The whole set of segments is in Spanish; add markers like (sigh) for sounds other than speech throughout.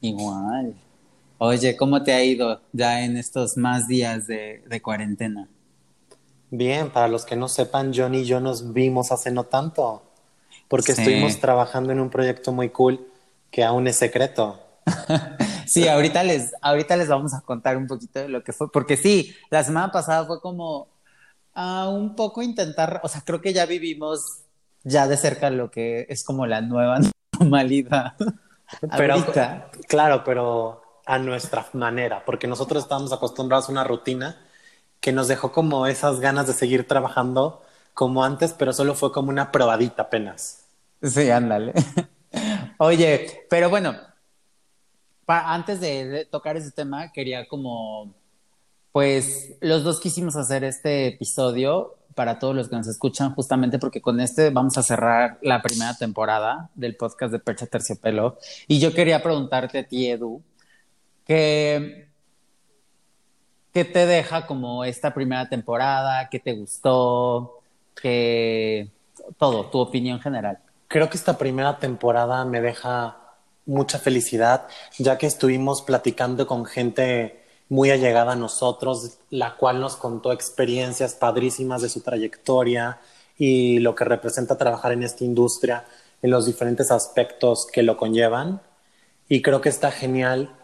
Igual. Oye, ¿cómo te ha ido ya en estos más días de, de cuarentena? Bien, para los que no sepan, Johnny y yo nos vimos hace no tanto, porque Sí. estuvimos trabajando en un proyecto muy cool que aún es secreto. (laughs) Sí, ahorita les, ahorita les vamos a contar un poquito de lo que fue, porque sí, la semana pasada fue como ah, un poco intentar, o sea, creo que ya vivimos ya de cerca lo que es como la nueva (laughs) normalidad. Pero, Ahorita. claro, pero a nuestra manera, porque nosotros estábamos acostumbrados a una rutina que nos dejó como esas ganas de seguir trabajando como antes, pero solo fue como una probadita apenas. Sí, ándale. (laughs) Oye, pero bueno, pa- antes de, de tocar ese tema, quería como, pues, los dos quisimos hacer este episodio para todos los que nos escuchan, justamente porque con este vamos a cerrar la primera temporada del podcast de Percha Terciopelo. Y yo quería preguntarte a ti, Edu, que, ¿qué te deja como esta primera temporada? ¿Qué te gustó? ¿Qué, todo, tu opinión general? Creo que esta primera temporada me deja mucha felicidad, ya que estuvimos platicando con gente muy allegada a nosotros, la cual nos contó experiencias padrísimas de su trayectoria y lo que representa trabajar en esta industria en los diferentes aspectos que lo conllevan. Y creo que está genial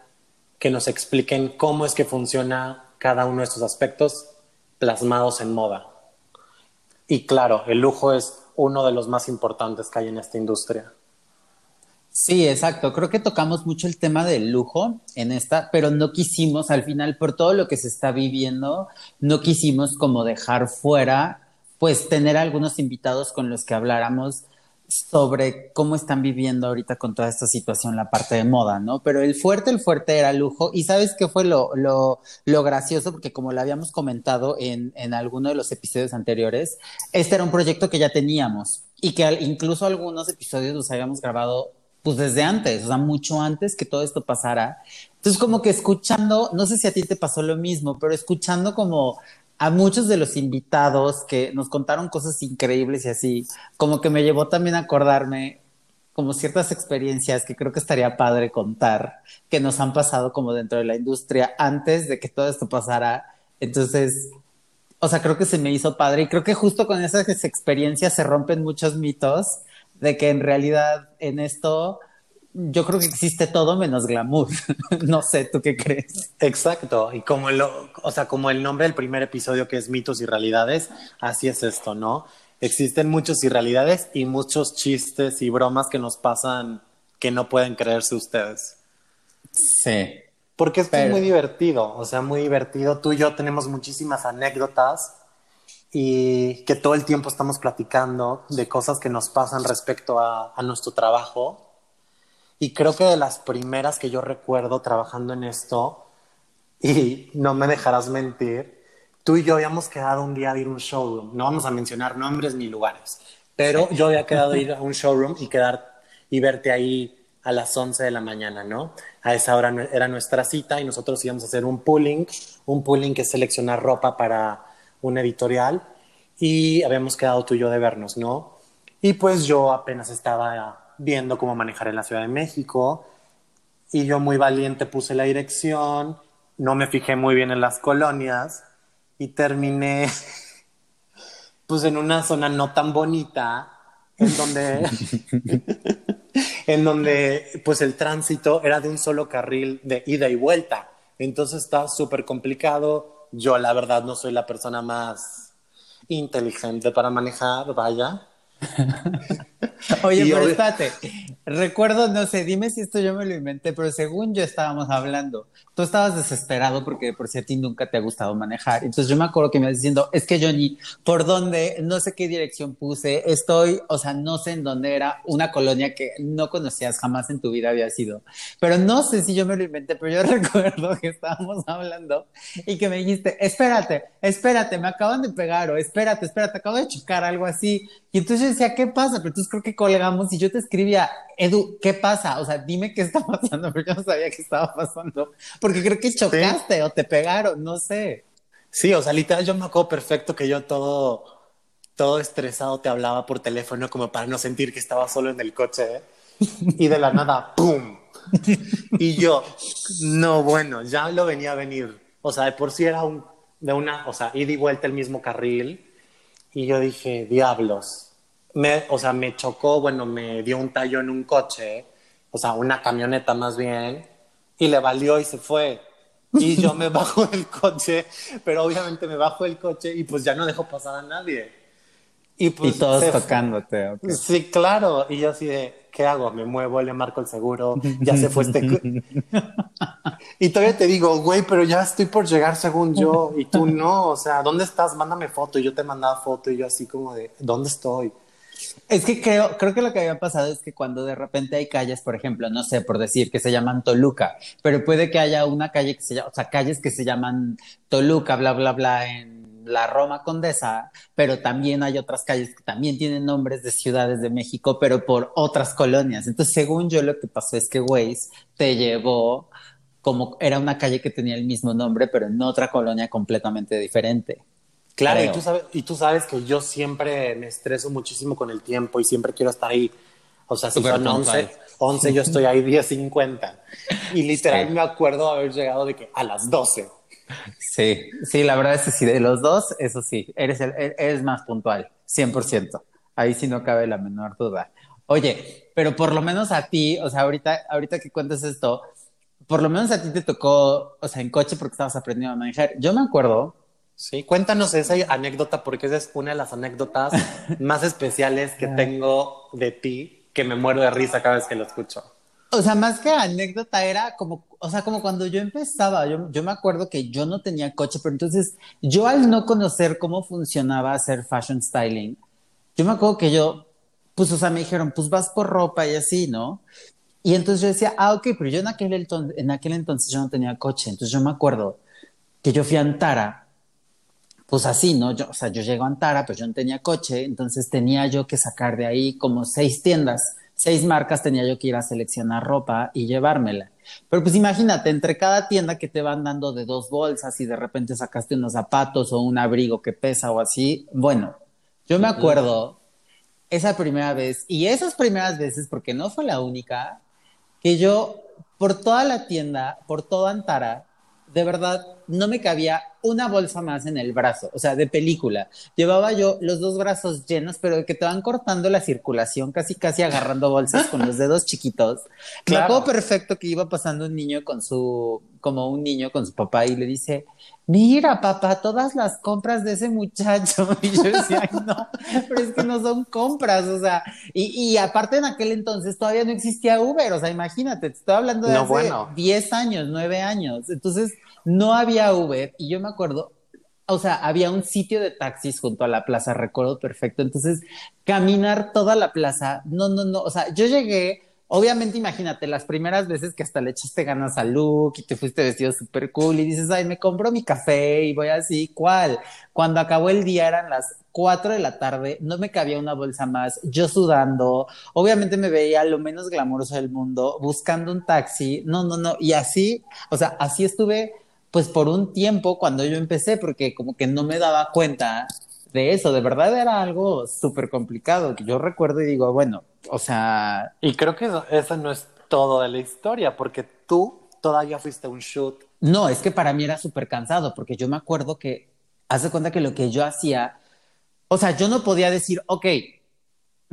que nos expliquen cómo es que funciona cada uno de estos aspectos plasmados en moda. Y claro, el lujo es uno de los más importantes que hay en esta industria. Sí, exacto. Creo que tocamos mucho el tema del lujo en esta, pero no quisimos, al final, por todo lo que se está viviendo, no quisimos como dejar fuera, pues tener algunos invitados con los que habláramos sobre cómo están viviendo ahorita con toda esta situación la parte de moda, ¿no? Pero el fuerte, el fuerte era lujo. Y sabes qué fue lo, lo, lo gracioso, porque como lo habíamos comentado en, en alguno de los episodios anteriores, este era un proyecto que ya teníamos y que incluso algunos episodios los habíamos grabado pues desde antes, o sea, mucho antes que todo esto pasara. Entonces, como que escuchando, no sé si a ti te pasó lo mismo, pero escuchando como a muchos de los invitados que nos contaron cosas increíbles y así, como que me llevó también a acordarme como ciertas experiencias que creo que estaría padre contar, que nos han pasado como dentro de la industria antes de que todo esto pasara. Entonces, o sea, creo que se me hizo padre y creo que justo con esas experiencias se rompen muchos mitos de que en realidad en esto yo creo que existe todo menos glamour. (laughs) no sé, ¿tú qué crees? Exacto, y como lo, o sea, como el nombre del primer episodio que es mitos y realidades, así es esto, ¿no? Existen muchos irrealidades y muchos chistes y bromas que nos pasan que no pueden creerse ustedes. Sí. Porque esto Pero- es muy divertido, o sea, muy divertido. Tú y yo tenemos muchísimas anécdotas y que todo el tiempo estamos platicando de cosas que nos pasan respecto a, a nuestro trabajo. Y creo que de las primeras que yo recuerdo trabajando en esto, (laughs) y no me dejarás mentir, tú y yo habíamos quedado un día de ir a un showroom. No vamos a mencionar nombres ni lugares, pero yo había quedado ir a un showroom y quedar y verte ahí a las 11 de la mañana, ¿no? A esa hora era nuestra cita y nosotros íbamos a hacer un pooling, un pooling que es seleccionar ropa para un editorial y habíamos quedado tú y yo de vernos, ¿no? Y pues yo apenas estaba viendo cómo manejar en la Ciudad de México y yo muy valiente puse la dirección, no me fijé muy bien en las colonias y terminé (laughs) pues en una zona no tan bonita en donde (laughs) en donde pues el tránsito era de un solo carril de ida y vuelta. Entonces estaba súper complicado. Yo la verdad no soy la persona más inteligente para manejar, vaya. (laughs) Oye, Y pero espérate. Recuerdo, no sé, dime si esto yo me lo inventé, pero según yo estábamos hablando, tú estabas desesperado porque por si a ti nunca te ha gustado manejar. Entonces yo me acuerdo que me ibas diciendo, es que Johnny, ¿por dónde? No sé qué dirección puse, estoy, o sea, no sé en dónde era una colonia que no conocías jamás en tu vida había sido. Pero no sé si yo me lo inventé, pero yo (laughs) recuerdo que estábamos hablando y que me dijiste, espérate, espérate, me acaban de pegar o espérate, espérate, acabo de chocar, algo así. Y entonces yo decía, ¿qué pasa? Pero entonces creo que colgamos y yo te escribía, Edu, ¿qué pasa? O sea, dime qué está pasando, (laughs) pero yo no sabía qué estaba pasando, porque creo que chocaste o te pegaron, no sé. Sí, o sea, literal, yo me acuerdo perfecto que yo todo, todo estresado te hablaba por teléfono como para no sentir que estaba solo en el coche, ¿eh? Y de la nada, (laughs) ¡pum! Y yo, no, bueno, ya lo venía a venir. O sea, de por sí era un, de una, o sea, ida y vuelta el mismo carril y yo dije, diablos. Me, o sea, me chocó, bueno, me dio un tallo en un coche, o sea, una camioneta más bien, y le valió y se fue. Y yo me (laughs) bajo del coche, pero obviamente me bajo del coche y pues ya no dejo pasar a nadie. Y, pues, todos tocándote. Sí, claro. Y yo así de, ¿qué hago? Me muevo, le marco el seguro, ya se fue este... (laughs) y todavía te digo, güey, pero ya estoy por llegar según yo y tú no, o sea, ¿dónde estás? Mándame foto. Y yo te mandaba foto y yo así como de, ¿dónde estoy? Es que creo, creo que lo que había pasado es que cuando de repente hay calles, por ejemplo, no sé, por decir que se llaman Toluca, pero puede que haya una calle que se llama, o sea, calles que se llaman Toluca, bla, bla, bla, en la Roma Condesa, pero también hay otras calles que también tienen nombres de ciudades de México, pero por otras colonias. Entonces, según yo, lo que pasó es que Waze te llevó como era una calle que tenía el mismo nombre, pero en otra colonia completamente diferente. Claro, y tú, sabes, y tú sabes que yo siempre me estreso muchísimo con el tiempo y siempre quiero estar ahí. O sea, si son 11, 11, yo estoy ahí 10.50. Y (laughs) literal me acuerdo haber llegado de que a las 12. Sí, sí, la verdad es que sí, de los dos, eso sí, eres, el, eres más puntual, 100%. Ahí sí no cabe la menor duda. Oye, pero por lo menos a ti, o sea, ahorita, ahorita que cuentas esto, por lo menos a ti te tocó, o sea, en coche porque estabas aprendiendo a manejar. Yo me acuerdo. Sí, cuéntanos esa anécdota porque esa es una de las anécdotas (laughs) más especiales que tengo de ti, que me muero de risa cada vez que lo escucho. O sea, más que anécdota era como, o sea, como cuando yo empezaba, yo, yo me acuerdo que yo no tenía coche, pero entonces yo al no conocer cómo funcionaba hacer fashion styling, yo me acuerdo que yo, pues, o sea, me dijeron, pues vas por ropa y así, ¿no? Y entonces yo decía, ah, ok, pero yo en aquel, en aquel entonces yo no tenía coche, entonces yo me acuerdo que yo fui a Antara, pues así, ¿no? Yo, o sea, yo llego a Antara, pues yo no tenía coche, entonces tenía yo que sacar de ahí como seis tiendas seis marcas tenía yo que ir a seleccionar ropa y llevármela. Pero pues imagínate, entre cada tienda que te van dando de dos bolsas y de repente sacaste unos zapatos o un abrigo que pesa o así, bueno, yo me acuerdo esa primera vez y esas primeras veces, porque no fue la única, que yo por toda la tienda, por toda Antara, de verdad no me cabía una bolsa más en el brazo, o sea, de película. Llevaba yo los dos brazos llenos, pero que te van cortando la circulación, casi casi agarrando bolsas con los dedos chiquitos. Claro. (laughs) Me acuerdo perfecto que iba pasando un niño con su, como un niño con su papá y le dice, mira papá, todas las compras de ese muchacho. (laughs) Y yo decía, no, pero es que no son compras, o sea, y, y, aparte en aquel entonces todavía no existía Uber, o sea, imagínate, te estoy hablando de hace 10 años, 9 años. Entonces, no había Uber y yo me acuerdo, o sea, había un sitio de taxis junto a la plaza, recuerdo perfecto. Entonces, caminar toda la plaza, no, no, no, o sea, yo llegué, obviamente imagínate, las primeras veces que hasta le echaste ganas a Luke y te fuiste vestido súper cool y dices, ay, me compro mi café y voy así, ¿cuál? Cuando acabó el día eran las cuatro de la tarde, no me cabía una bolsa más, yo sudando, obviamente me veía lo menos glamuroso del mundo, buscando un taxi, no, no, no, y así, o sea, así estuve pues por un tiempo cuando yo empecé, porque como que no me daba cuenta de eso, de verdad era algo súper complicado, que yo recuerdo y digo, bueno, o sea... Y creo que eso, no es todo de la historia, porque tú todavía fuiste un shoot. No, es que para mí era súper cansado, porque yo me acuerdo que, hace cuenta que lo que yo hacía, o sea, yo no podía decir, ok,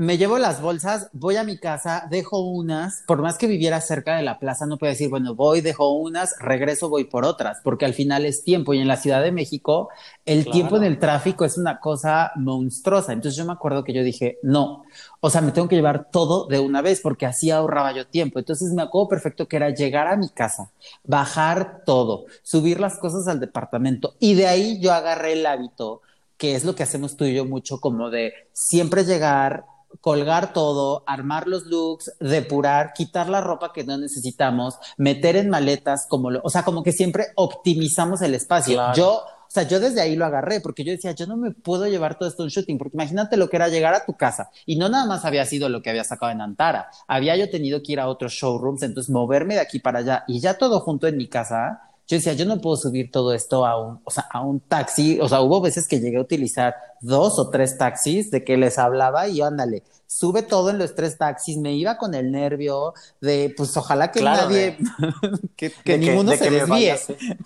me llevo las bolsas, voy a mi casa, dejo unas, por más que viviera cerca de la plaza, no puedo decir, bueno, voy, dejo unas, regreso, voy por otras, porque al final es tiempo. Y en la Ciudad de México, el tiempo en el tráfico es una cosa monstruosa. Entonces yo me acuerdo que yo dije, no, o sea, me tengo que llevar todo de una vez, porque así ahorraba yo tiempo. Entonces me acuerdo perfecto que era llegar a mi casa, bajar todo, subir las cosas al departamento. Y de ahí yo agarré el hábito que es lo que hacemos tú y yo mucho, como de siempre llegar, colgar todo, armar los looks, depurar, quitar la ropa que no necesitamos, meter en maletas, como lo, o sea, como que siempre optimizamos el espacio. Yo, o sea, yo desde ahí lo agarré porque yo decía, yo no me puedo llevar todo esto a un shooting, porque imagínate lo que era llegar a tu casa y no nada más había sido lo que había sacado en Antara, había yo tenido que ir a otros showrooms, entonces moverme de aquí para allá y ya todo junto en mi casa yo decía, yo no puedo subir todo esto a un, o sea, a un taxi. O sea, hubo veces que llegué a utilizar dos o tres taxis de que les hablaba y ándale, sube todo en los tres taxis. Me iba con el nervio de, pues ojalá que nadie, (laughs) que, que ninguno se desvíe.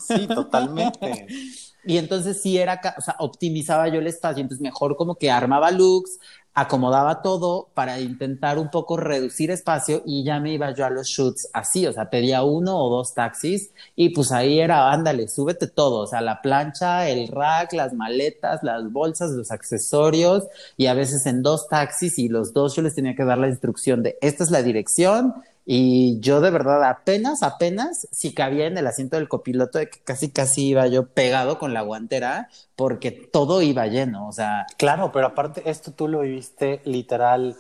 Sí, totalmente. (laughs) y entonces sí era, o sea, optimizaba yo el espacio, entonces mejor como que armaba looks, acomodaba todo para intentar un poco reducir espacio y ya me iba yo a los shoots así, o sea, pedía uno o dos taxis y pues ahí era, ándale, súbete todo, o sea, la plancha, el rack, las maletas, las bolsas, los accesorios y a veces en dos taxis y los dos yo les tenía que dar la instrucción de esta es la dirección, y yo de verdad apenas, apenas, si cabía en el asiento del copiloto, de que casi, casi iba yo pegado con la guantera, porque todo iba lleno, o sea. Claro, pero aparte, esto tú lo viviste literal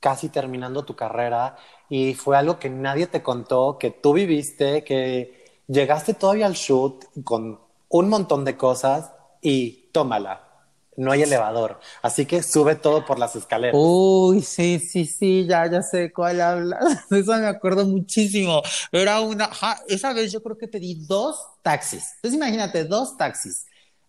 casi terminando tu carrera y fue algo que nadie te contó, que tú viviste, que llegaste todavía al shoot con un montón de cosas y tómala no hay elevador, así que sube todo por las escaleras. Uy, sí, sí, sí, ya, ya sé cuál habla. (laughs) Eso me acuerdo muchísimo. Era una, esa vez yo creo que pedí dos taxis. Entonces imagínate, dos taxis.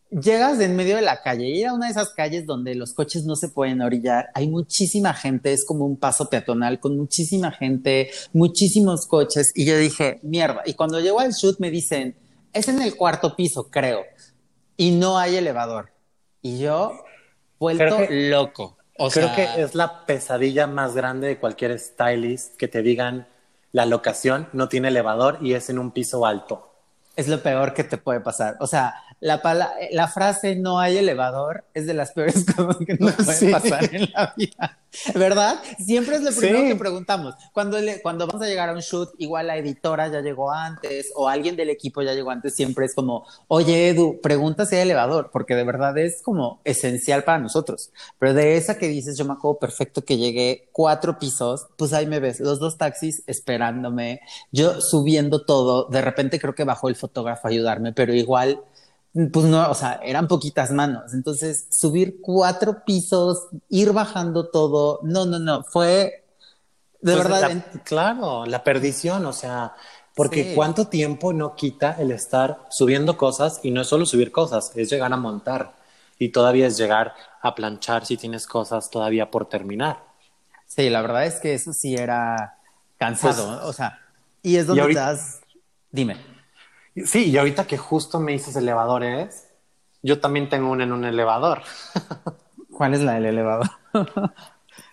Llegas de en medio de la calle y era una de esas calles donde los coches no se pueden orillar. Hay muchísima gente, es como un paso peatonal con muchísima gente, muchísimos coches. Y yo dije, mierda. Y cuando llego al shoot me dicen, es en el cuarto piso, creo. Y no hay elevador y yo, vuelto loco. O creo que es la pesadilla más grande de cualquier stylist que te digan la locación no tiene elevador y es en un piso alto. Es lo peor que te puede pasar. O sea, la, la frase no hay elevador es de las peores (laughs) cosas que nos (laughs) pueden pasar en la vida. ¿Verdad? Siempre es lo primero que preguntamos. Cuando, cuando vamos a llegar a un shoot, igual la editora ya llegó antes o alguien del equipo ya llegó antes, siempre es como, oye Edu, pregunta si hay elevador, porque de verdad es como esencial para nosotros. Pero de esa que dices, yo me acuerdo perfecto que llegué cuatro pisos, pues ahí me ves, los dos taxis esperándome, yo subiendo todo, de repente creo que bajó el fotógrafo a ayudarme, pero igual pues no, o sea, eran poquitas manos. Entonces, subir cuatro pisos, ir bajando todo, no, no, no, fue de pues, verdad. claro, la perdición, o sea, porque cuánto tiempo no quita el estar subiendo cosas y no es solo subir cosas, es llegar a montar y todavía es llegar a planchar si tienes cosas todavía por terminar. Sí, la verdad es que eso sí era cansado, pues, o sea, y es donde estás, dime. Sí, y ahorita que justo me dices elevadores, yo también tengo una en un elevador. (laughs) ¿Cuál es la del elevador? (laughs)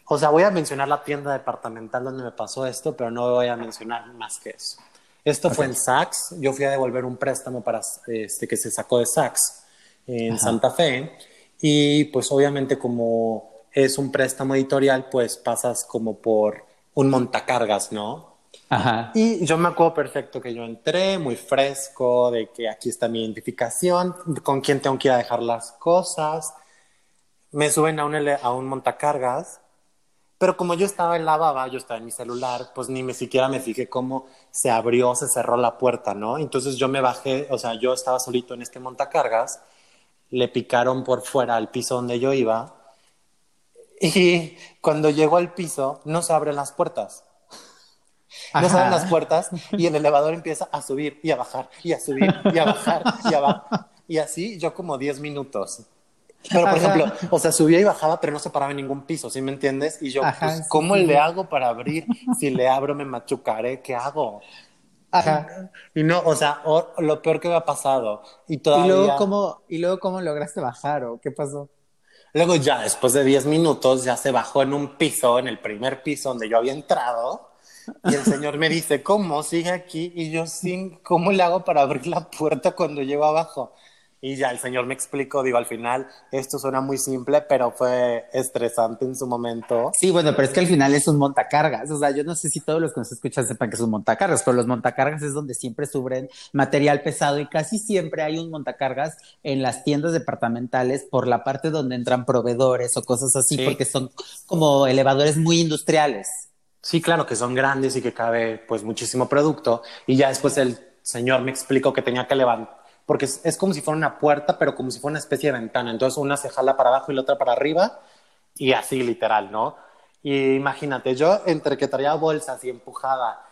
o sea, voy a mencionar la tienda departamental donde me pasó esto, pero no voy a mencionar más que eso. Esto fue en Saks. Yo fui a devolver un préstamo para este que se sacó de Saks en Santa Fe. Y pues obviamente como es un préstamo editorial, pues pasas como por un montacargas, ¿no? Ajá. Y yo me acuerdo perfecto que yo entré muy fresco, de que aquí está mi identificación, con quién tengo que ir a dejar las cosas. Me suben a un, a un montacargas, pero como yo estaba en la baba, yo estaba en mi celular, pues ni me siquiera me fijé cómo se abrió, se cerró la puerta, ¿no? Entonces yo me bajé, o sea, yo estaba solito en este montacargas, le picaron por fuera al piso donde yo iba, y cuando llego al piso no se abren las puertas no salen las puertas y el (laughs) elevador empieza a subir y a bajar y a subir y a bajar y a bajar. Y así yo como 10 minutos. Pero, por ejemplo, o sea, subía y bajaba, pero no se paraba en ningún piso, ¿sí me entiendes? Y yo, pues, ¿cómo le hago para abrir? Si le abro, me machucaré, ¿qué hago? Ajá. Y no, o sea, lo peor que me ha pasado. Y todavía... ¿Y luego, cómo, ¿Y luego cómo lograste bajar o qué pasó? Luego ya después de 10 minutos ya se bajó en un piso, en el primer piso donde yo había entrado. Y el señor me dice, ¿cómo? Sigue aquí. Y yo, sí, ¿cómo le hago para abrir la puerta cuando llego abajo? Y ya el señor me explicó, digo, al final esto suena muy simple, pero fue estresante en su momento. Sí, bueno, pero es que al final es un montacargas. O sea, yo no sé si todos los que nos escuchan sepan que es un montacargas, pero los montacargas es donde siempre sufren material pesado y casi siempre hay un montacargas en las tiendas departamentales por la parte donde entran proveedores o cosas así, Sí. porque son como elevadores muy industriales. Sí, claro, que son grandes y que cabe pues muchísimo producto. Y ya después el señor me explicó que tenía que levantar, porque es, es como si fuera una puerta, pero como si fuera una especie de ventana. Entonces una se jala para abajo y la otra para arriba y así literal, ¿no? Y imagínate, yo entre que traía bolsas y empujada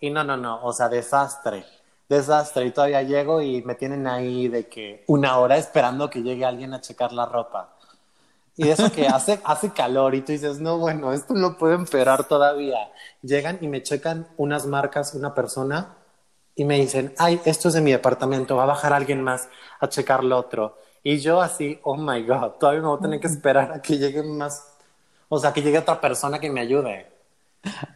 y no, no, no, o sea, desastre, desastre. Y todavía llego y me tienen ahí de que una hora esperando que llegue alguien a checar la ropa. Y eso que hace, hace calor y tú dices, no, bueno, esto no puede empeorar todavía. Llegan y me checan unas marcas, una persona, y me dicen, ay, esto es de mi departamento, va a bajar alguien más a checar lo otro. Y yo así, oh my God, todavía me voy a tener que esperar a que llegue más, o sea, que llegue otra persona que me ayude.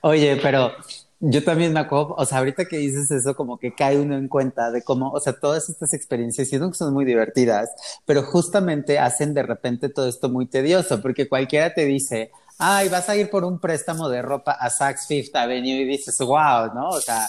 Oye, pero yo también me acuerdo, o sea, ahorita que dices eso, como que cae uno en cuenta de cómo, o sea, todas estas experiencias, siento que son muy divertidas, pero justamente hacen de repente todo esto muy tedioso, porque cualquiera te dice, ay, vas a ir por un préstamo de ropa a Saks Fifth Avenue y dices, wow, ¿no? O sea,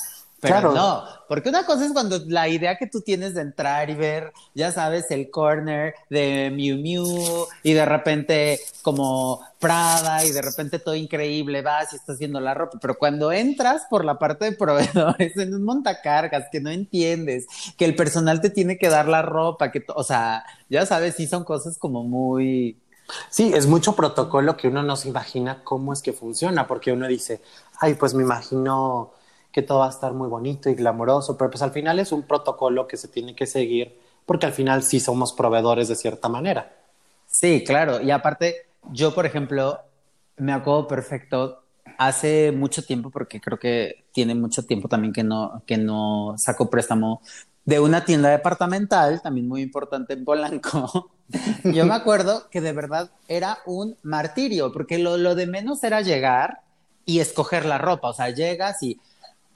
pero Claro. no, porque una cosa es cuando la idea que tú tienes de entrar y ver, ya sabes, el corner de Miu Miu y de repente como Prada y de repente todo increíble, vas y estás viendo la ropa, pero cuando entras por la parte de proveedores (laughs) en un montacargas que no entiendes, que el personal te tiene que dar la ropa, que, o sea, ya sabes, sí son cosas como muy... Sí, es mucho protocolo que uno no se imagina cómo es que funciona, porque uno dice, ay, pues me imagino que todo va a estar muy bonito y glamoroso, pero pues al final es un protocolo que se tiene que seguir, porque al final sí somos proveedores de cierta manera. Sí, claro. Y aparte, yo, por ejemplo, me acuerdo perfecto hace mucho tiempo, porque creo que tiene mucho tiempo también que no, que no saco préstamo de una tienda departamental, también muy importante en Polanco. (laughs) Yo me acuerdo que de verdad era un martirio, porque lo, lo de menos era llegar y escoger la ropa. O sea, llegas y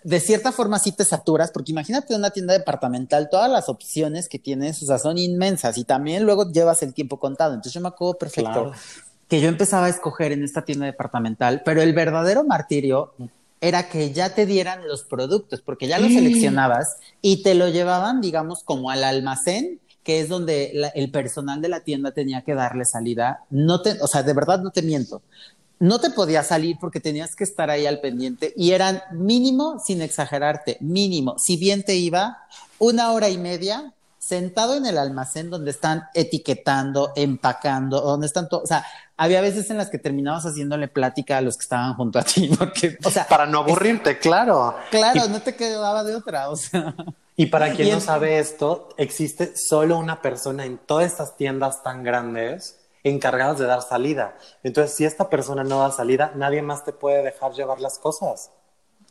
de cierta forma sí te saturas, porque imagínate una tienda departamental, todas las opciones que tienes, o sea, son inmensas y también luego llevas el tiempo contado. Entonces yo me acuerdo perfecto Claro. que yo empezaba a escoger en esta tienda departamental, pero el verdadero martirio era que ya te dieran los productos, porque ya los seleccionabas y te lo llevaban, digamos, como al almacén, que es donde la- el personal de la tienda tenía que darle salida. No te, o sea, de verdad no te miento. No te podías salir porque tenías que estar ahí al pendiente y eran mínimo, sin exagerarte, mínimo, si bien te iba, una hora y media sentado en el almacén donde están etiquetando, empacando, donde están todo, o sea, había veces en las que terminabas haciéndole plática a los que estaban junto a ti, (laughs) porque, o sea, Para no aburrirte, claro. claro, no te quedaba de otra, o sea. Y para quien Y no sabe esto, existe solo una persona en todas estas tiendas tan grandes encargadas de dar salida. Entonces, si esta persona no da salida, nadie más te puede dejar llevar las cosas.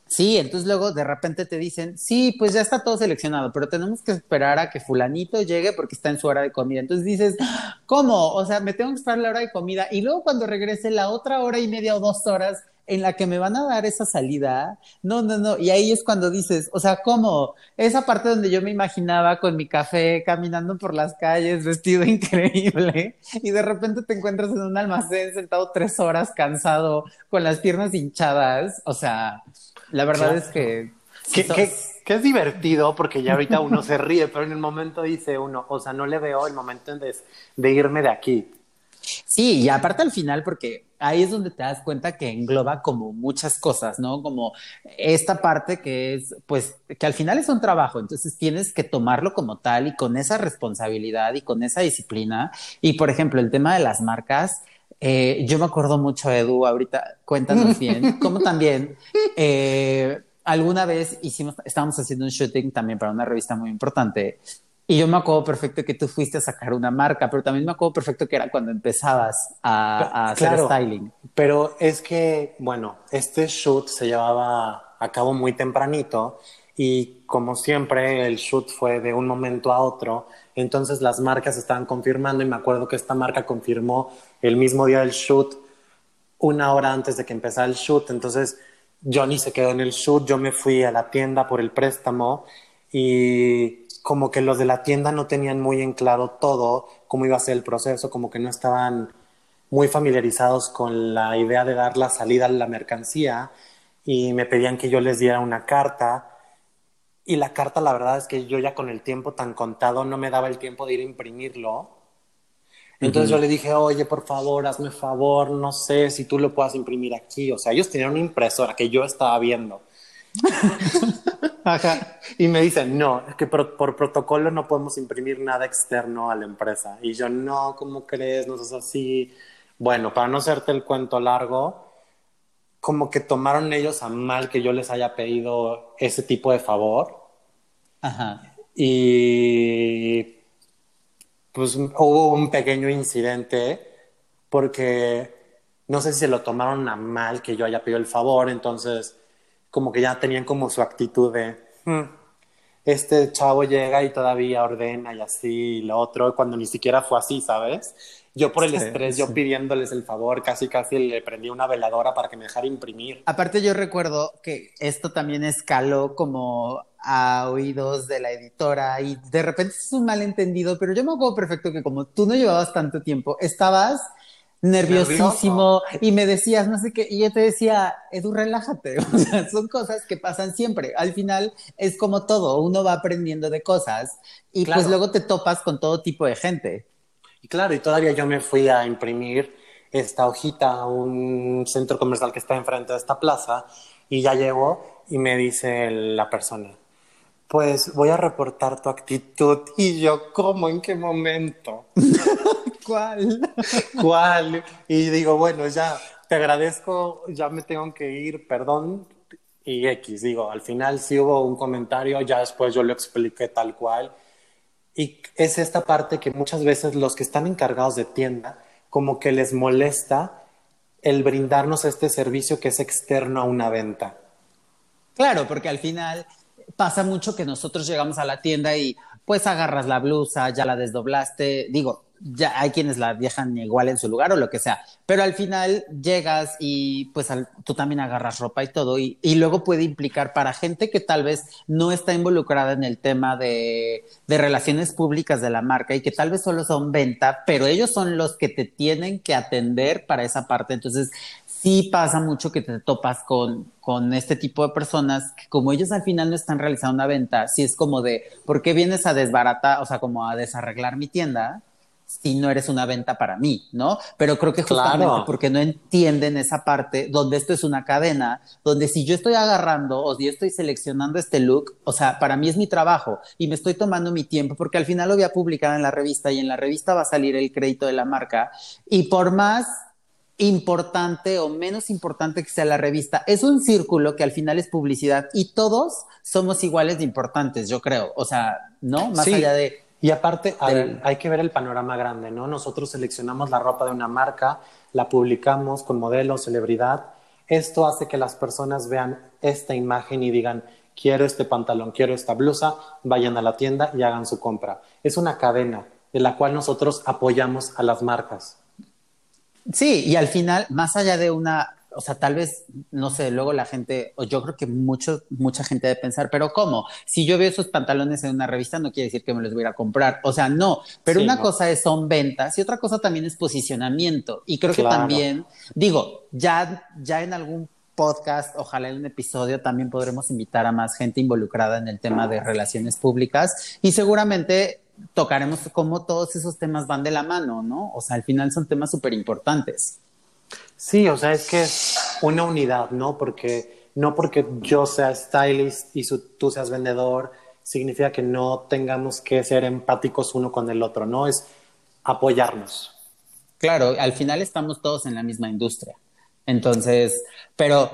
Sí, entonces luego de repente te dicen, sí, pues ya está todo seleccionado, pero tenemos que esperar a que fulanito llegue porque está en su hora de comida. Entonces dices, ¿cómo? O sea, me tengo que esperar la hora de comida y luego cuando regrese la otra hora y media o dos horas en la que me van a dar esa salida, no, no, no. Y ahí es cuando dices, o sea, ¿cómo? Esa parte donde yo me imaginaba con mi café caminando por las calles, vestido (laughs) increíble, y de repente te encuentras en un almacén sentado tres horas cansado, con las piernas hinchadas, o sea... La verdad Claro. es que... Que, so- que- que es divertido porque ya ahorita uno se ríe, pero en el momento dice uno, o sea, no le veo el momento de, de irme de aquí. Sí, y aparte al final, porque ahí es donde te das cuenta que engloba como muchas cosas, ¿no? Como esta parte que es, pues, que al final es un trabajo, entonces tienes que tomarlo como tal y con esa responsabilidad y con esa disciplina. Y por ejemplo, el tema de las marcas, eh, yo me acuerdo mucho, Edu, ahorita cuéntanos (laughs) bien, como también eh, alguna vez hicimos, estábamos haciendo un shooting también para una revista muy importante. Y yo me acuerdo perfecto que tú fuiste a sacar una marca, pero también me acuerdo perfecto que era cuando empezabas a, a hacer styling. Pero es que, bueno, este shoot se llevaba a cabo muy tempranito y como siempre el shoot fue de un momento a otro, entonces las marcas estaban confirmando y me acuerdo que esta marca confirmó el mismo día del shoot, una hora antes de que empezara el shoot, entonces Johnny se quedó en el shoot, yo me fui a la tienda por el préstamo y como que los de la tienda no tenían muy en claro todo, cómo iba a ser el proceso, como que no estaban muy familiarizados con la idea de dar la salida a la mercancía y me pedían que yo les diera una carta y la carta, la verdad es que yo ya con el tiempo tan contado no me daba el tiempo de ir a imprimirlo. Entonces yo le dije, oye, por favor, hazme favor, no sé si tú lo puedas imprimir aquí. O sea, ellos tenían una impresora que yo estaba viendo. (laughs) Y me dicen, no, es que por, protocolo no podemos imprimir nada externo a la empresa. Y yo, no, ¿cómo crees? No es así. Bueno, para no hacerte el cuento largo, como que tomaron ellos a mal que yo les haya pedido ese tipo de favor. Ajá. Y pues hubo un pequeño incidente porque no sé si se lo tomaron a mal que yo haya pedido el favor, entonces como que ya tenían como su actitud de, hmm, este chavo llega y todavía ordena y así y lo otro, cuando ni siquiera fue así, ¿sabes? Yo por el estrés, yo pidiéndoles el favor, casi casi le prendí una veladora para que me dejara imprimir. Aparte yo recuerdo que esto también escaló como a oídos de la editora y de repente es un malentendido, pero yo me acuerdo perfecto que como tú no llevabas tanto tiempo, estabas nerviosísimo y me decías no sé qué y yo te decía Edu relájate (laughs) o sea son cosas que pasan siempre al final es como todo uno va aprendiendo de cosas y pues luego te topas con todo tipo de gente y claro, y todavía yo me fui a imprimir esta hojita a un centro comercial que está enfrente de esta plaza y ya llego y me dice la persona, pues voy a reportar tu actitud. Y yo, ¿cómo? ¿En qué momento? (laughs) ¿Cuál? (laughs) ¿Cuál? Y digo, bueno, ya, te agradezco, ya me tengo que ir, perdón. Y X, digo, al final sí hubo un comentario, ya después yo lo expliqué tal cual. Y es esta parte que muchas veces los que están encargados de tienda, como que les molesta el brindarnos este servicio que es externo a una venta. Claro, porque al final pasa mucho que nosotros llegamos a la tienda y pues agarras la blusa, ya la desdoblaste, digo, ya hay quienes la dejan igual en su lugar o lo que sea, pero al final llegas y pues tú también agarras ropa y todo y, y, luego puede implicar para gente que tal vez no está involucrada en el tema de, de relaciones públicas de la marca y que tal vez solo son venta, pero ellos son los que te tienen que atender para esa parte, entonces sí pasa mucho que te topas con, con este tipo de personas que como ellos al final no están realizando una venta, si es como de, ¿por qué vienes a desbaratar, o sea, como a desarreglar mi tienda? Si no eres una venta para mí, ¿no? Pero creo que justamente porque no entienden esa parte donde esto es una cadena, donde si yo estoy agarrando o si yo estoy seleccionando este look, o sea, para mí es mi trabajo y me estoy tomando mi tiempo porque al final lo voy a publicar en la revista y en la revista va a salir el crédito de la marca y por más importante o menos importante que sea la revista, es un círculo que al final es publicidad y todos somos iguales de importantes, yo creo. O sea, ¿no? Más allá de y aparte, hay, que ver el panorama grande, ¿no? Nosotros seleccionamos la ropa de una marca, la publicamos con modelo, celebridad. Esto hace que las personas vean esta imagen y digan, quiero este pantalón, quiero esta blusa, vayan a la tienda y hagan su compra. Es una cadena de la cual nosotros apoyamos a las marcas. Sí, y al final, más allá de una o sea, tal vez, no sé, luego la gente, o yo creo que mucho, mucha gente debe pensar, pero ¿cómo? Si yo veo esos pantalones en una revista, no quiere decir que me los voy a comprar. O sea, no, pero una cosa es, son ventas y otra cosa también es posicionamiento. Y creo que también, digo, ya, ya en algún podcast, ojalá en un episodio también podremos invitar a más gente involucrada en el tema de relaciones públicas y seguramente tocaremos cómo todos esos temas van de la mano, ¿no? O sea, al final son temas súper importantes. Sí, o sea, es que es una unidad, ¿no? Porque no porque yo sea stylist y tú seas vendedor, significa que no tengamos que ser empáticos uno con el otro, ¿no? Es apoyarnos. Claro, al final estamos todos en la misma industria. Entonces, pero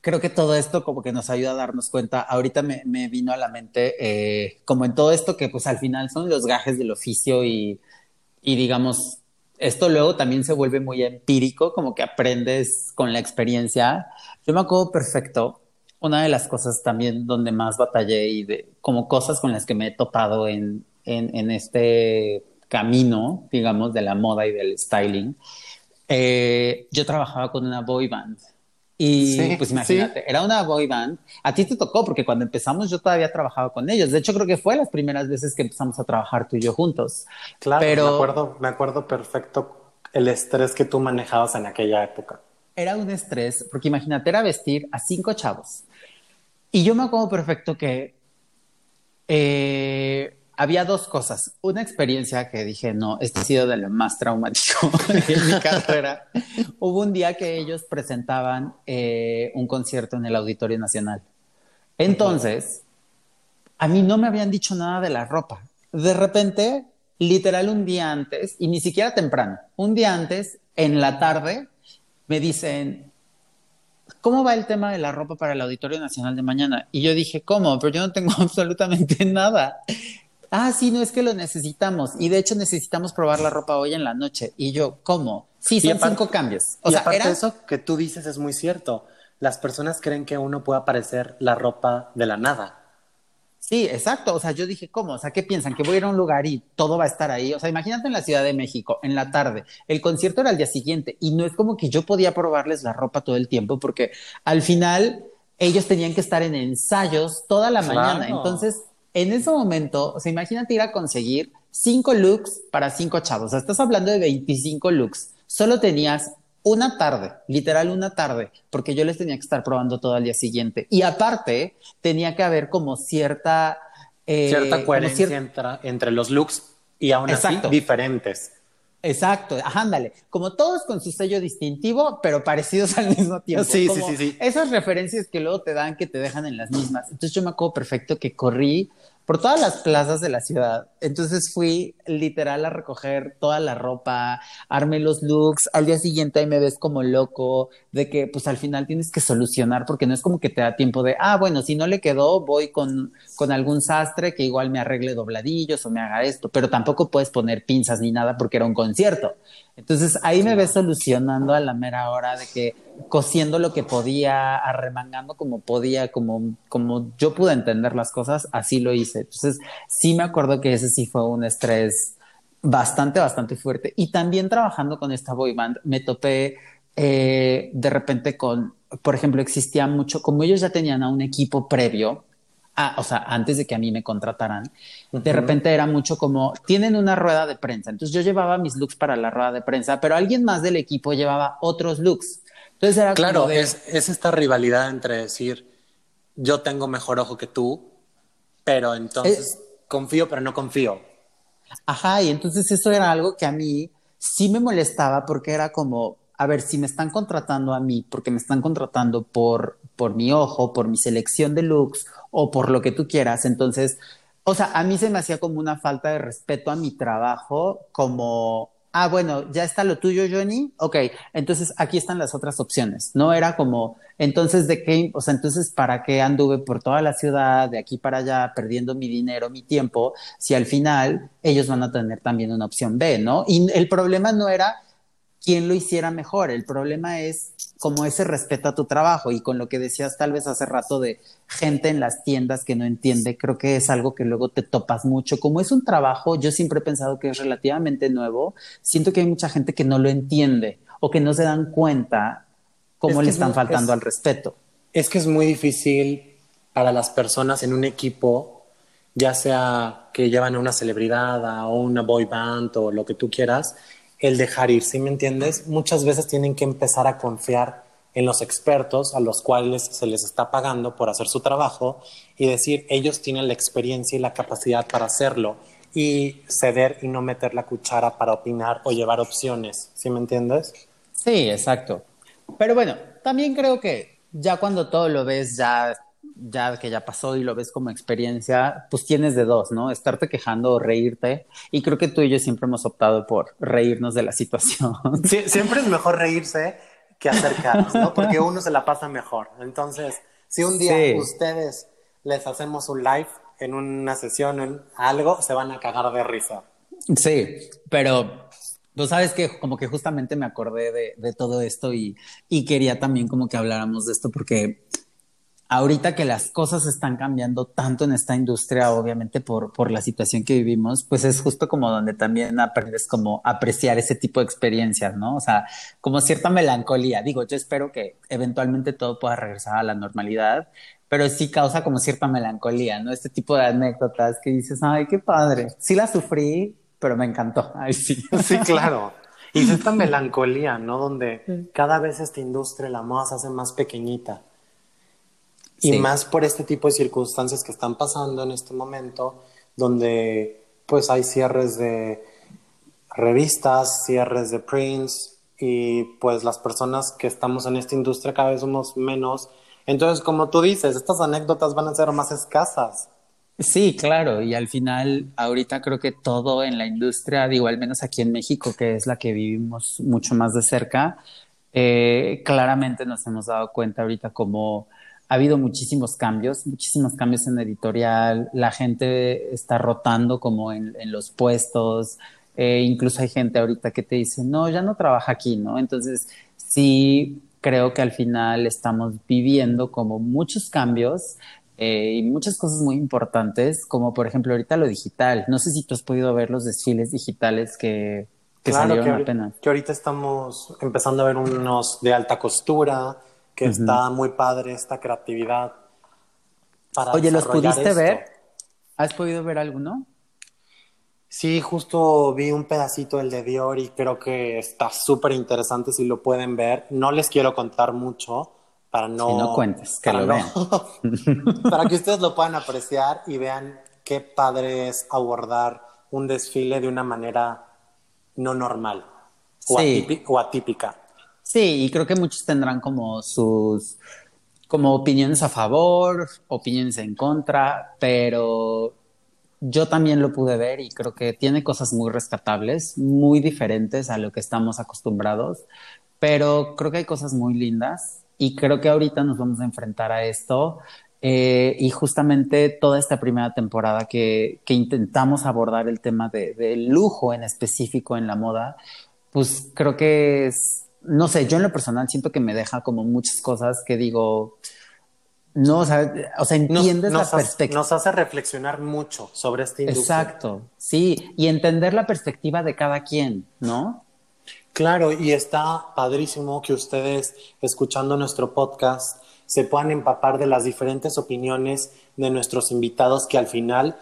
creo que todo esto como que nos ayuda a darnos cuenta. Ahorita me, vino a la mente, eh, como en todo esto que pues al final son los gajes del oficio y, y digamos, esto luego también se vuelve muy empírico, como que aprendes con la experiencia. Yo me acuerdo perfecto, una de las cosas también donde más batallé y de como cosas con las que me he topado en, en, este camino, digamos, de la moda y del styling. Eh, yo trabajaba con una boy band. Y pues imagínate, era una boy band. A ti te tocó porque cuando empezamos yo todavía trabajaba con ellos. De hecho, creo que fue las primeras veces que empezamos a trabajar tú y yo juntos. Claro, Pero... me, acuerdo, me acuerdo perfecto el estrés que tú manejabas en aquella época. Era un estrés, porque imagínate, era vestir a cinco chavos. Y yo me acuerdo perfecto que eh, había dos cosas. Una experiencia que dije, no, este ha sido de lo más traumático (laughs) en mi carrera. Hubo un día que ellos presentaban eh, un concierto en el Auditorio Nacional. Entonces, a mí no me habían dicho nada de la ropa. De repente, literal un día antes, y ni siquiera temprano, un día antes, en la tarde, me dicen, ¿cómo va el tema de la ropa para el Auditorio Nacional de mañana? Y yo dije, ¿cómo? Pero yo no tengo (laughs) absolutamente nada. Ah, sí, no es que lo necesitamos. Y de hecho necesitamos probar la ropa hoy en la noche. Y yo, ¿cómo? Sí, son cinco cambios. O sea, era... eso que tú dices es muy cierto. Las personas creen que uno puede aparecer la ropa de la nada. Sí, exacto. O sea, yo dije, ¿cómo? O sea, ¿qué piensan? Que voy a ir a un lugar y todo va a estar ahí. O sea, imagínate en la Ciudad de México, en la tarde. El concierto era al día siguiente y no es como que yo podía probarles la ropa todo el tiempo porque al final ellos tenían que estar en ensayos toda la mañana. Entonces, en ese momento, o sea, imagínate ir a conseguir cinco looks para cinco chavos. O sea, estás hablando de 25 looks. Solo tenías una tarde, literal una tarde, porque yo les tenía que estar probando todo al día siguiente. Y aparte, tenía que haber como cierta... Eh, cierta coherencia entre, los looks y aún así diferentes. Exacto, ándale, como todos con su sello distintivo, pero parecidos al mismo tiempo. Sí, sí, sí, sí. Esas referencias que luego te dan que te dejan en las mismas. Entonces yo me acuerdo perfecto que corrí por todas las plazas de la ciudad. Entonces fui literal a recoger toda la ropa, armé los looks, al día siguiente ahí me ves como loco, de que pues al final tienes que solucionar porque no es como que te da tiempo de, ah, bueno, si no le quedó, voy con, con algún sastre que igual me arregle dobladillos o me haga esto, pero tampoco puedes poner pinzas ni nada porque era un concierto. Entonces ahí me ves solucionando a la mera hora de que cosiendo lo que podía, arremangando como podía, como, como yo pude entender las cosas, así lo hice. Entonces sí me acuerdo que ese sí fue un estrés bastante, bastante fuerte. Y también trabajando con esta boy band me topé eh, de repente con, por ejemplo, existía mucho, como ellos ya tenían a un equipo previo, Ah, o sea, antes de que a mí me contrataran, de repente era mucho como, tienen una rueda de prensa. Entonces yo llevaba mis looks para la rueda de prensa, pero alguien más del equipo llevaba otros looks. Entonces era claro, es, es esta rivalidad entre decir, yo tengo mejor ojo que tú, pero entonces confío, pero no confío. Ajá, y entonces eso era algo que a mí sí me molestaba porque era como, a ver, si me están contratando a mí, porque me están contratando por, por mi ojo, por mi selección de looks o por lo que tú quieras, entonces, o sea, a mí se me hacía como una falta de respeto a mi trabajo, como, ah, bueno, ya está lo tuyo, Johnny, ok, entonces aquí están las otras opciones, no era como, entonces, ¿de qué? O sea, entonces, ¿para qué anduve por toda la ciudad, de aquí para allá, perdiendo mi dinero, mi tiempo, si al final ellos van a tener también una opción B, ¿no? Y el problema no era quién lo hiciera mejor. El problema es como ese respeto a tu trabajo y con lo que decías tal vez hace rato de gente en las tiendas que no entiende, creo que es algo que luego te topas mucho. Como es un trabajo, yo siempre he pensado que es relativamente nuevo, siento que hay mucha gente que no lo entiende o que no se dan cuenta cómo le están faltando al respeto. Es que es muy difícil para las personas en un equipo, ya sea que llevan a una celebridad o una boy band o lo que tú quieras, el dejar ir, ¿sí me entiendes? Muchas veces tienen que empezar a confiar en los expertos a los cuales se les está pagando por hacer su trabajo y decir, ellos tienen la experiencia y la capacidad para hacerlo y ceder y no meter la cuchara para opinar o llevar opciones, ¿sí me entiendes? Sí, exacto. Pero bueno, también creo que ya cuando todo lo ves ya ya que ya pasó y lo ves como experiencia, pues tienes de dos, ¿no? Estarte quejando o reírte. Y creo que tú y yo siempre hemos optado por reírnos de la situación. (laughs) siempre es mejor reírse que hacer caras, ¿no? Porque uno se la pasa mejor. Entonces, si un día ustedes les hacemos un live en una sesión, en algo, se van a cagar de risa. Sí, pero tú sabes que como que justamente me acordé de, de todo esto y, y quería también como que habláramos de esto porque ahorita que las cosas están cambiando tanto en esta industria, obviamente por, por la situación que vivimos, pues es justo como donde también aprendes como apreciar ese tipo de experiencias, ¿no? O sea, como cierta melancolía. Digo, yo espero que eventualmente todo pueda regresar a la normalidad, pero sí causa como cierta melancolía, ¿no? Este tipo de anécdotas que dices, ay, qué padre. Sí la sufrí, pero me encantó. (laughs) Ay, sí. Sí, claro. Y es esta (laughs) melancolía, ¿no? Donde cada vez esta industria, la moda se hace más pequeñita. Y más por este tipo de circunstancias que están pasando en este momento, donde pues hay cierres de revistas, cierres de prints y pues las personas que estamos en esta industria cada vez somos menos. Entonces, como tú dices, estas anécdotas van a ser más escasas. Sí, claro, y al final, ahorita creo que todo en la industria, digo, al menos aquí en México, que es la que vivimos mucho más de cerca, eh, claramente nos hemos dado cuenta ahorita como ha habido muchísimos cambios, muchísimos cambios en editorial, la gente está rotando como en, los puestos, eh, incluso hay gente ahorita que te dice, no, ya no trabaja aquí, ¿no? Entonces, sí creo que al final estamos viviendo como muchos cambios eh, y muchas cosas muy importantes, como por ejemplo ahorita lo digital. No sé si tú has podido ver los desfiles digitales que, que salieron apenas. Que ahorita estamos empezando a ver unos de alta costura, que está muy padre esta creatividad. Para Oye, ¿los pudiste ver? ¿Has podido ver alguno? Sí, justo vi un pedacito del de Dior y creo que está súper interesante si lo pueden ver. No les quiero contar mucho para no... no cuentes, que lo vean. (laughs) para que ustedes lo puedan apreciar y vean qué padre es abordar un desfile de una manera no normal o atípica. Sí, y creo que muchos tendrán como sus como opiniones a favor, opiniones en contra, pero yo también lo pude ver y creo que tiene cosas muy rescatables, muy diferentes a lo que estamos acostumbrados, pero creo que hay cosas muy lindas y creo que ahorita nos vamos a enfrentar a esto eh, y justamente toda esta primera temporada que, que intentamos abordar el tema del de lujo en específico en la moda, pues creo que es no sé, yo en lo personal siento que me deja como muchas cosas que digo, no, o sea, o sea entiendes la perspectiva. Nos hace reflexionar mucho sobre esta industria. Exacto, sí, y entender la perspectiva de cada quien, ¿no? Claro, y está padrísimo que ustedes, escuchando nuestro podcast, se puedan empapar de las diferentes opiniones de nuestros invitados que al final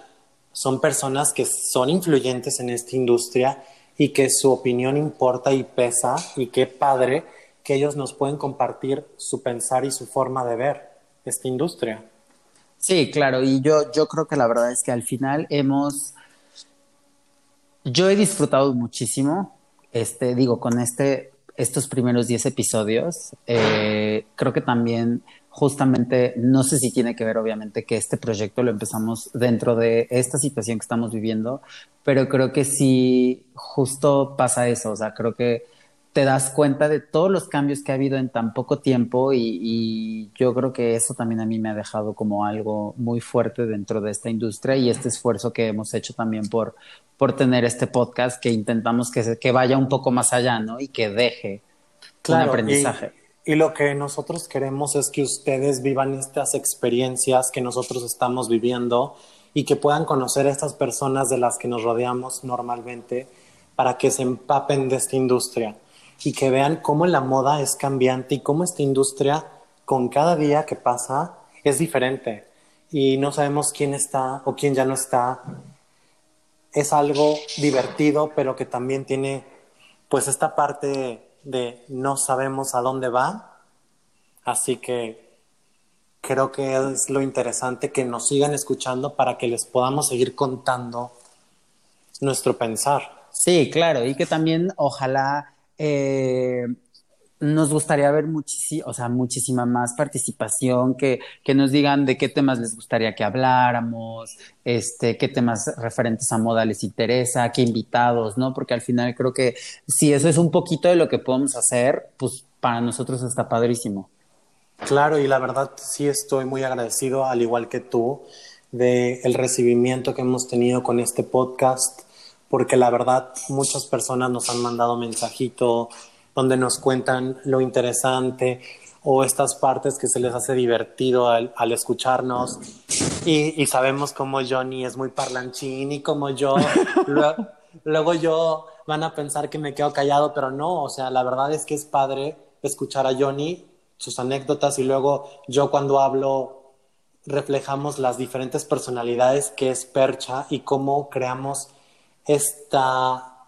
son personas que son influyentes en esta industria y que su opinión importa y pesa y qué padre que ellos nos pueden compartir su pensar y su forma de ver esta industria. Sí, claro, y yo, yo creo que la verdad es que al final hemos, yo he disfrutado muchísimo, este, digo, con este, estos primeros 10 episodios, eh, creo que también justamente, no sé si tiene que ver obviamente que este proyecto lo empezamos dentro de esta situación que estamos viviendo, pero creo que sí, justo pasa eso, o sea, creo que te das cuenta de todos los cambios que ha habido en tan poco tiempo y, yo creo que eso también a mí me ha dejado como algo muy fuerte dentro de esta industria y este esfuerzo que hemos hecho también por, por tener este podcast que intentamos que, que vaya un poco más allá, ¿no? Y que deje un aprendizaje. Y lo que nosotros queremos es que ustedes vivan estas experiencias que nosotros estamos viviendo y que puedan conocer a estas personas de las que nos rodeamos normalmente para que se empapen de esta industria y que vean cómo la moda es cambiante y cómo esta industria con cada día que pasa es diferente y no sabemos quién está o quién ya no está. Es algo divertido, pero que también tiene pues esta parte de no sabemos a dónde va, así que creo que es lo interesante que nos sigan escuchando para que les podamos seguir contando nuestro pensar. Sí, claro, y que también ojalá eh, nos gustaría ver muchísima, o sea, muchísima más participación, que, que, nos digan de qué temas les gustaría que habláramos, este, qué temas referentes a moda les interesa, qué invitados, ¿no? Porque al final creo que si eso es un poquito de lo que podemos hacer, pues para nosotros está padrísimo. Claro, y la verdad sí estoy muy agradecido, al igual que tú, de el recibimiento que hemos tenido con este podcast, porque la verdad muchas personas nos han mandado mensajito, donde nos cuentan lo interesante o estas partes que se les hace divertido al, al escucharnos. Y, y, sabemos cómo Johnny es muy parlanchín y como yo, (laughs) luego, luego yo van a pensar que me quedo callado, pero no, o sea, la verdad es que es padre escuchar a Johnny, sus anécdotas y luego yo cuando hablo reflejamos las diferentes personalidades que es Percha y cómo creamos esta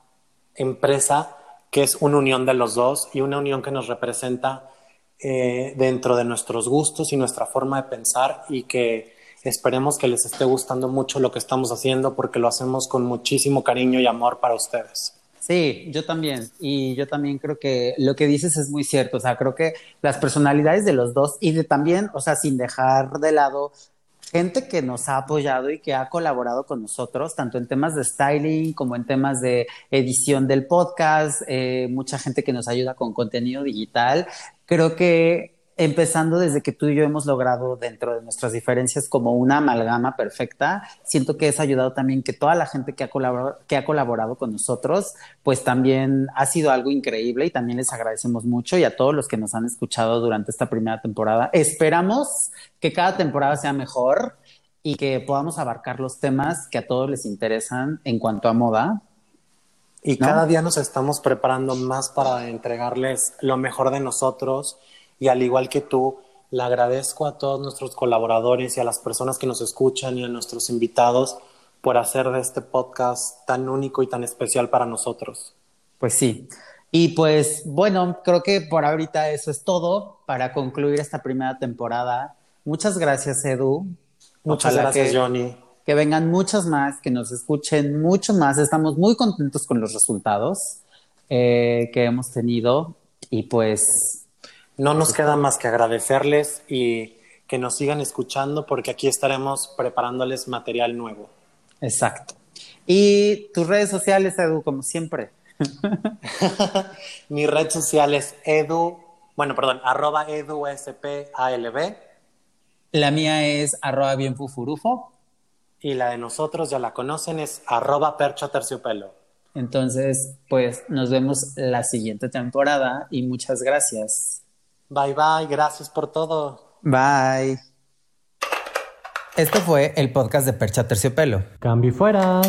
empresa que es una unión de los dos y una unión que nos representa eh, dentro de nuestros gustos y nuestra forma de pensar y que esperemos que les esté gustando mucho lo que estamos haciendo porque lo hacemos con muchísimo cariño y amor para ustedes. Sí, yo también. Y yo también creo que lo que dices es muy cierto. O sea, creo que las personalidades de los dos y de también, o sea, sin dejar de lado gente que nos ha apoyado y que ha colaborado con nosotros, tanto en temas de styling como en temas de edición del podcast, eh, mucha gente que nos ayuda con contenido digital. Creo que empezando desde que tú y yo hemos logrado dentro de nuestras diferencias como una amalgama perfecta, siento que es ayudado también que toda la gente que ha, colaborado, que ha colaborado con nosotros, pues también ha sido algo increíble y también les agradecemos mucho y a todos los que nos han escuchado durante esta primera temporada. Esperamos que cada temporada sea mejor y que podamos abarcar los temas que a todos les interesan en cuanto a moda. Y cada día nos estamos preparando más para entregarles lo mejor de nosotros y al igual que tú, le agradezco a todos nuestros colaboradores y a las personas que nos escuchan y a nuestros invitados por hacer de este podcast tan único y tan especial para nosotros. Pues sí. Y pues bueno, creo que por ahorita eso es todo para concluir esta primera temporada. Muchas gracias, Edu. Muchas gracias, Johnny. Que vengan muchos más, que nos escuchen mucho más. Estamos muy contentos con los resultados eh, que hemos tenido. Y pues no nos queda más que agradecerles y que nos sigan escuchando porque aquí estaremos preparándoles material nuevo. Exacto. Y tus redes sociales, Edu, como siempre. (laughs) Mi red social es edu, bueno, perdón, arroba eduspalb. La mía es arroba bienfufurufo. Y la de nosotros, ya la conocen, es arroba percho terciopelo. Entonces, pues nos vemos la siguiente temporada y muchas gracias. Bye bye, gracias por todo. Bye. Esto fue el podcast de Percha Terciopelo. Cambio fuera.